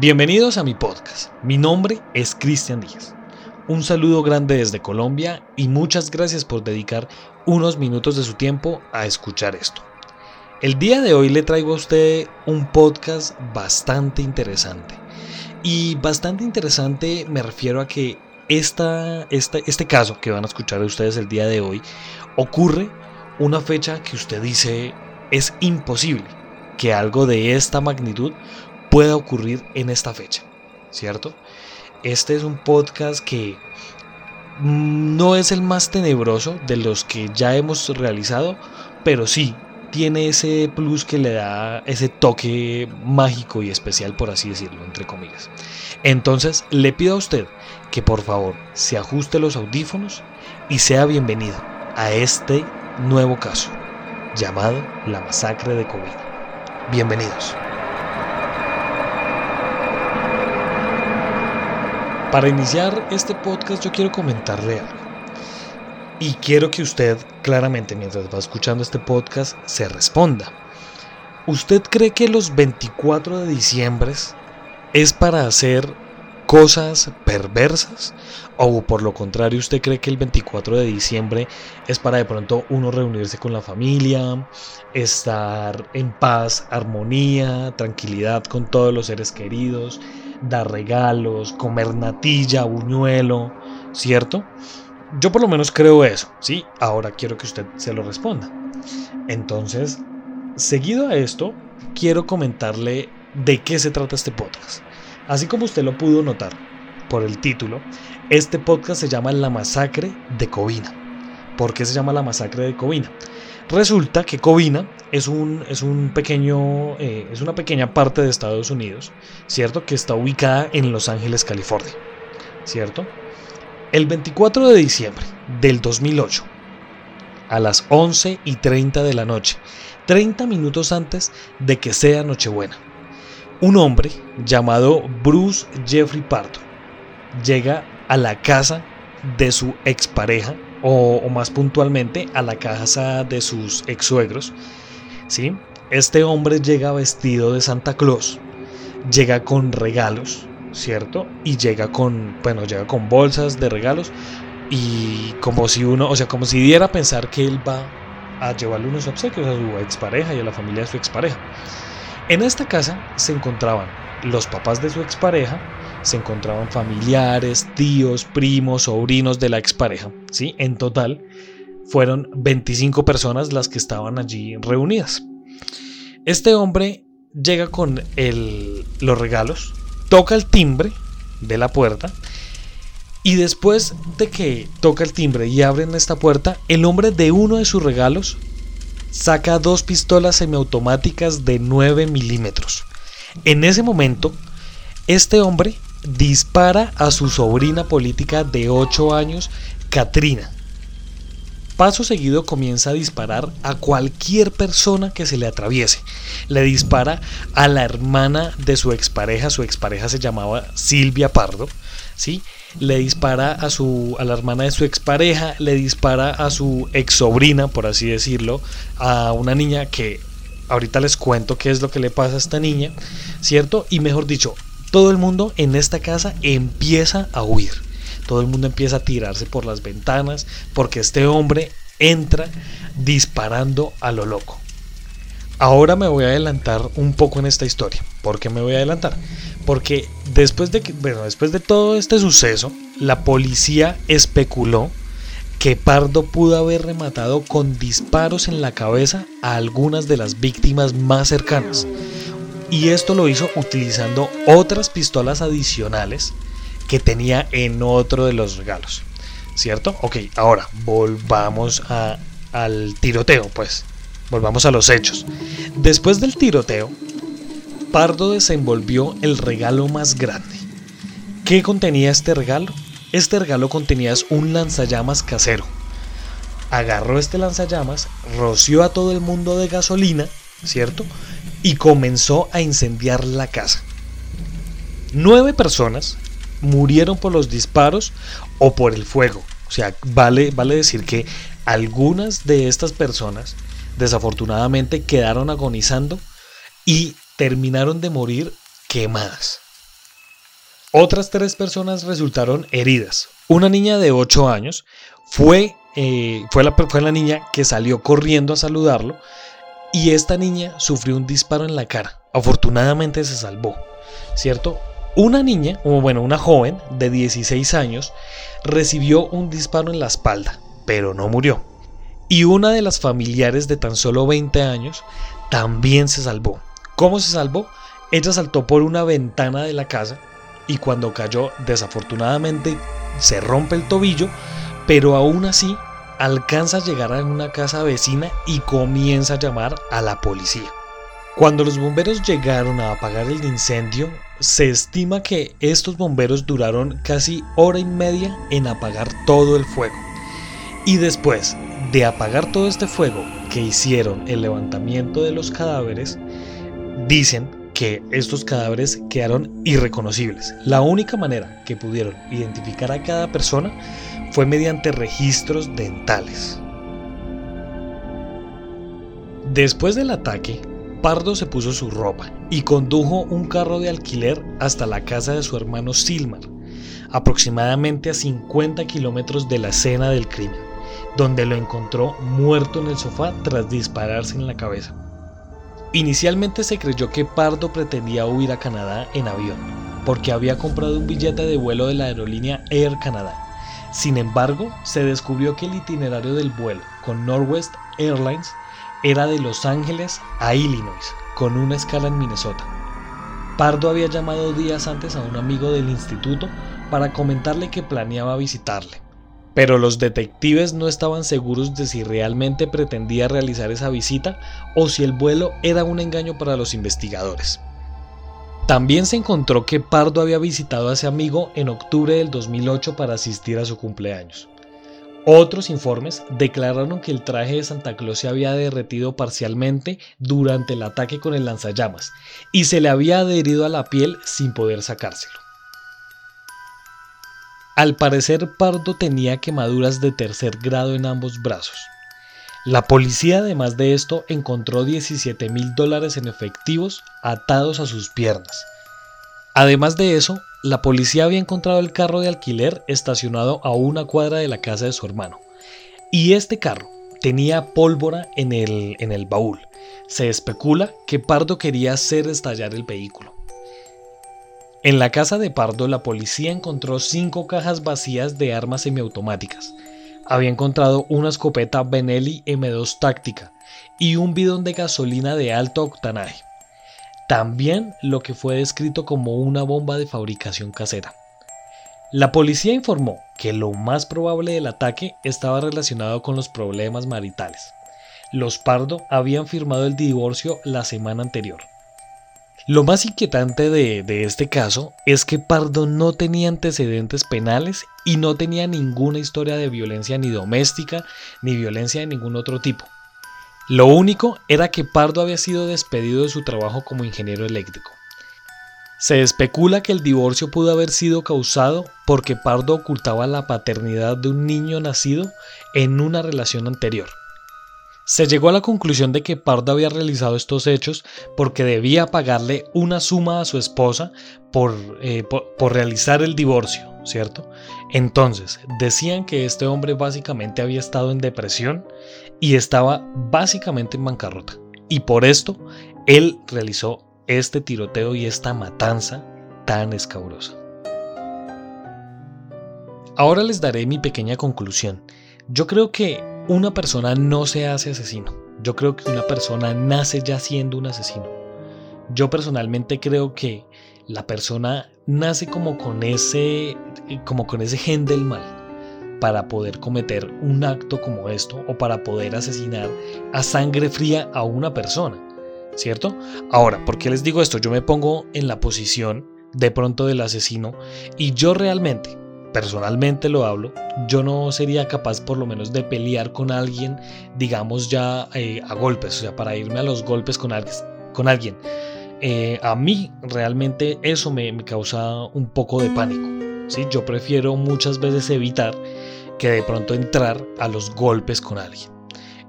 Bienvenidos a mi podcast. Mi nombre es Cristian Díaz. Un saludo grande desde Colombia y muchas gracias por dedicar unos minutos de su tiempo a escuchar esto. El día de hoy le traigo a usted un podcast bastante interesante. Y bastante interesante me refiero a que esta, este caso que van a escuchar ustedes el día de hoy ocurre una fecha que usted dice es imposible que algo de esta magnitud pueda ocurrir en esta fecha, ¿cierto? Este es un podcast que no es el más tenebroso de los que ya hemos realizado, pero sí tiene ese plus que le da ese toque mágico y especial, por así decirlo, entre comillas. Entonces, le pido a usted que por favor se ajuste los audífonos y sea bienvenido a este nuevo caso llamado la masacre de COVID. Bienvenidos. Para iniciar este podcast yo quiero comentarle algo. Y quiero que usted claramente mientras va escuchando este podcast se responda. ¿Usted cree que los 24 de diciembre es para hacer cosas perversas? ¿O por lo contrario usted cree que el 24 de diciembre es para de pronto uno reunirse con la familia, estar en paz, armonía, tranquilidad con todos los seres queridos, dar regalos, comer natilla, buñuelo, ¿cierto? Yo por lo menos creo eso, ¿sí? Ahora quiero que usted se lo responda. Entonces, seguido a esto, quiero comentarle de qué se trata este podcast. Así como usted lo pudo notar por el título, este podcast se llama La Masacre de Covina. ¿Por qué se llama La Masacre de Covina? Resulta que Covina es, un, es, un pequeño, eh, es una pequeña parte de Estados Unidos, ¿cierto? Que está ubicada en Los Ángeles, California, ¿cierto? El 24 de diciembre del 2008, a las 11 y 30 de la noche, 30 minutos antes de que sea Nochebuena, un hombre llamado Bruce Jeffrey Pardo llega a la casa de su expareja o, más puntualmente a la casa de sus ex suegros. ¿sí? Este hombre llega vestido de Santa Claus, llega con regalos, ¿cierto? Y llega con, bueno, llega con bolsas de regalos y como si uno, o sea, como si diera a pensar que él va a llevarle unos obsequios a su expareja y a la familia de su expareja. En esta casa se encontraban los papás de su expareja, se encontraban familiares, tíos, primos, sobrinos de la expareja. ¿sí? En total fueron 25 personas las que estaban allí reunidas. Este hombre llega con los regalos, toca el timbre de la puerta y después de que toca el timbre y abren esta puerta, el hombre de uno de sus regalos saca dos pistolas semiautomáticas de 9 milímetros. En ese momento, este hombre dispara a su sobrina política de 8 años, Katrina. Paso seguido comienza a disparar a cualquier persona que se le atraviese. Le dispara a la hermana de su expareja, su expareja se llamaba Silvia Pardo, ¿sí? Le dispara a su a la hermana de su expareja, le dispara a su ex sobrina, por así decirlo, a una niña que ahorita les cuento qué es lo que le pasa a esta niña, ¿cierto? Y mejor dicho, todo el mundo en esta casa empieza a huir. Todo el mundo empieza a tirarse por las ventanas porque este hombre entra disparando a lo loco. Ahora me voy a adelantar un poco en esta historia. ¿Por qué me voy a adelantar? Porque después de bueno, después de todo este suceso, la policía especuló que Pardo pudo haber rematado con disparos en la cabeza a algunas de las víctimas más cercanas y esto lo hizo utilizando otras pistolas adicionales que tenía en otro de los regalos. ¿Cierto? Ok, ahora volvamos al tiroteo, pues. Volvamos a los hechos. Después del tiroteo, Pardo desenvolvió el regalo más grande. ¿Qué contenía este regalo? Este regalo contenía un lanzallamas casero. Agarró este lanzallamas, roció a todo el mundo de gasolina, ¿cierto? Y comenzó a incendiar la casa. Nueve personas murieron por los disparos o por el fuego. O sea, vale, vale decir que algunas de estas personas desafortunadamente quedaron agonizando y terminaron de morir quemadas. Otras tres personas resultaron heridas. Una niña de 8 años fue, eh, fue, la, fue la niña que salió corriendo a saludarlo y esta niña sufrió un disparo en la cara. Afortunadamente se salvó, ¿cierto? Una niña, o bueno, una joven de 16 años, recibió un disparo en la espalda, pero no murió. Y una de las familiares de tan solo 20 años también se salvó. ¿Cómo se salvó? Ella saltó por una ventana de la casa y cuando cayó, desafortunadamente, se rompe el tobillo, pero aún así alcanza a llegar a una casa vecina y comienza a llamar a la policía. Cuando los bomberos llegaron a apagar el incendio, se estima que estos bomberos duraron casi hora y media en apagar todo el fuego. Y después de apagar todo este fuego que hicieron el levantamiento de los cadáveres, dicen que estos cadáveres quedaron irreconocibles. La única manera que pudieron identificar a cada persona fue mediante registros dentales. Después del ataque, Pardo se puso su ropa y condujo un carro de alquiler hasta la casa de su hermano Silmar, aproximadamente a 50 kilómetros de la escena del crimen, donde lo encontró muerto en el sofá tras dispararse en la cabeza. Inicialmente se creyó que Pardo pretendía huir a Canadá en avión, porque había comprado un billete de vuelo de la aerolínea Air Canada. Sin embargo, se descubrió que el itinerario del vuelo con Northwest Airlines era de Los Ángeles a Illinois, con una escala en Minnesota. Pardo había llamado días antes a un amigo del instituto para comentarle que planeaba visitarle, pero los detectives no estaban seguros de si realmente pretendía realizar esa visita o si el vuelo era un engaño para los investigadores. También se encontró que Pardo había visitado a ese amigo en octubre del 2008 para asistir a su cumpleaños. Otros informes declararon que el traje de Santa Claus se había derretido parcialmente durante el ataque con el lanzallamas y se le había adherido a la piel sin poder sacárselo. Al parecer Pardo tenía quemaduras de tercer grado en ambos brazos. La policía además de esto encontró 17 mil dólares en efectivos atados a sus piernas. Además de eso, la policía había encontrado el carro de alquiler estacionado a una cuadra de la casa de su hermano. Y este carro tenía pólvora en el, en el baúl. Se especula que Pardo quería hacer estallar el vehículo. En la casa de Pardo la policía encontró cinco cajas vacías de armas semiautomáticas. Había encontrado una escopeta Benelli M2 táctica y un bidón de gasolina de alto octanaje también lo que fue descrito como una bomba de fabricación casera. La policía informó que lo más probable del ataque estaba relacionado con los problemas maritales. Los Pardo habían firmado el divorcio la semana anterior. Lo más inquietante de, este caso es que Pardo no tenía antecedentes penales y no tenía ninguna historia de violencia ni doméstica ni violencia de ningún otro tipo. Lo único era que Pardo había sido despedido de su trabajo como ingeniero eléctrico. Se especula que el divorcio pudo haber sido causado porque Pardo ocultaba la paternidad de un niño nacido en una relación anterior. Se llegó a la conclusión de que Pardo había realizado estos hechos porque debía pagarle una suma a su esposa por, eh, por, realizar el divorcio, ¿cierto? Entonces, decían que este hombre básicamente había estado en depresión y estaba básicamente en bancarrota. Y por esto, él realizó este tiroteo y esta matanza tan escabrosa. Ahora les daré mi pequeña conclusión. Yo creo que una persona no se hace asesino. Yo creo que una persona nace ya siendo un asesino. Yo personalmente creo que la persona nace como con ese como con ese gen del mal para poder cometer un acto como esto o para poder asesinar a sangre fría a una persona, ¿cierto? Ahora, ¿por qué les digo esto? Yo me pongo en la posición de pronto del asesino y yo realmente personalmente lo hablo, yo no sería capaz por lo menos de pelear con alguien, digamos ya eh, a golpes, o sea, para irme a los golpes con, alguien. Eh, a mí realmente eso me, causa un poco de pánico. ¿sí? Yo prefiero muchas veces evitar que de pronto entrar a los golpes con alguien.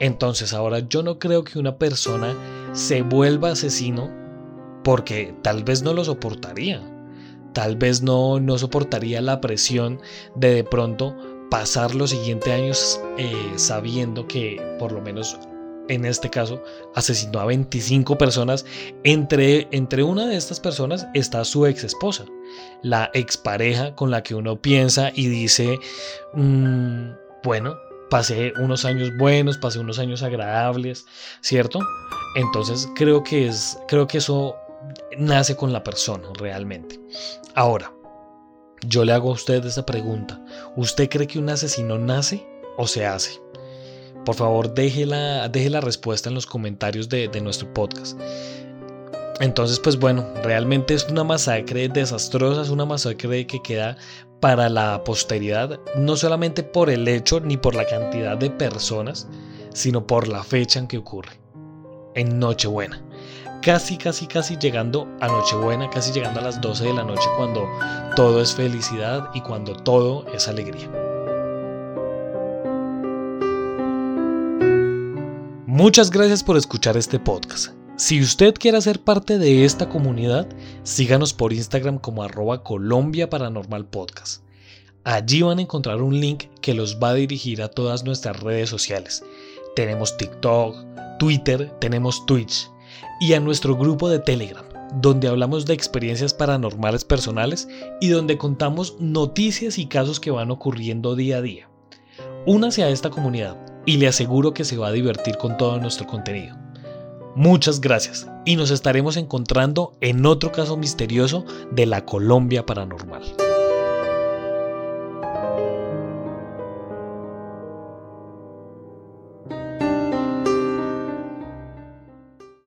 Entonces ahora yo no creo que una persona se vuelva asesino porque tal vez no lo soportaría tal vez no, no soportaría la presión de de pronto pasar los siguientes años eh, sabiendo que por lo menos en este caso asesinó a 25 personas. Entre, entre una de estas personas está su ex esposa, la expareja con la que uno piensa y dice, mm, bueno, pasé unos años buenos, pasé unos años agradables, ¿cierto? Entonces creo que es, creo que eso nace con la persona realmente. Ahora, yo le hago a usted esa pregunta. ¿Usted cree que un asesino nace o se hace? Por favor, deje la, deje la respuesta en los comentarios de, de nuestro podcast. Entonces, pues bueno, realmente es una masacre desastrosa, es una masacre que queda para la posteridad, no solamente por el hecho ni por la cantidad de personas, sino por la fecha en que ocurre, en Nochebuena. Casi, casi, casi llegando a Nochebuena, casi llegando a las 12 de la noche cuando todo es felicidad y cuando todo es alegría. Muchas gracias por escuchar este podcast. Si usted quiere ser parte de esta comunidad, síganos por Instagram como arroba Colombia Paranormal Podcast. Allí van a encontrar un link que los va a dirigir a todas nuestras redes sociales. Tenemos TikTok, Twitter, tenemos Twitch y a nuestro grupo de Telegram, donde hablamos de experiencias paranormales personales y donde contamos noticias y casos que van ocurriendo día a día. Únase a esta comunidad y le aseguro que se va a divertir con todo nuestro contenido. Muchas gracias y nos estaremos encontrando en otro caso misterioso de la Colombia Paranormal.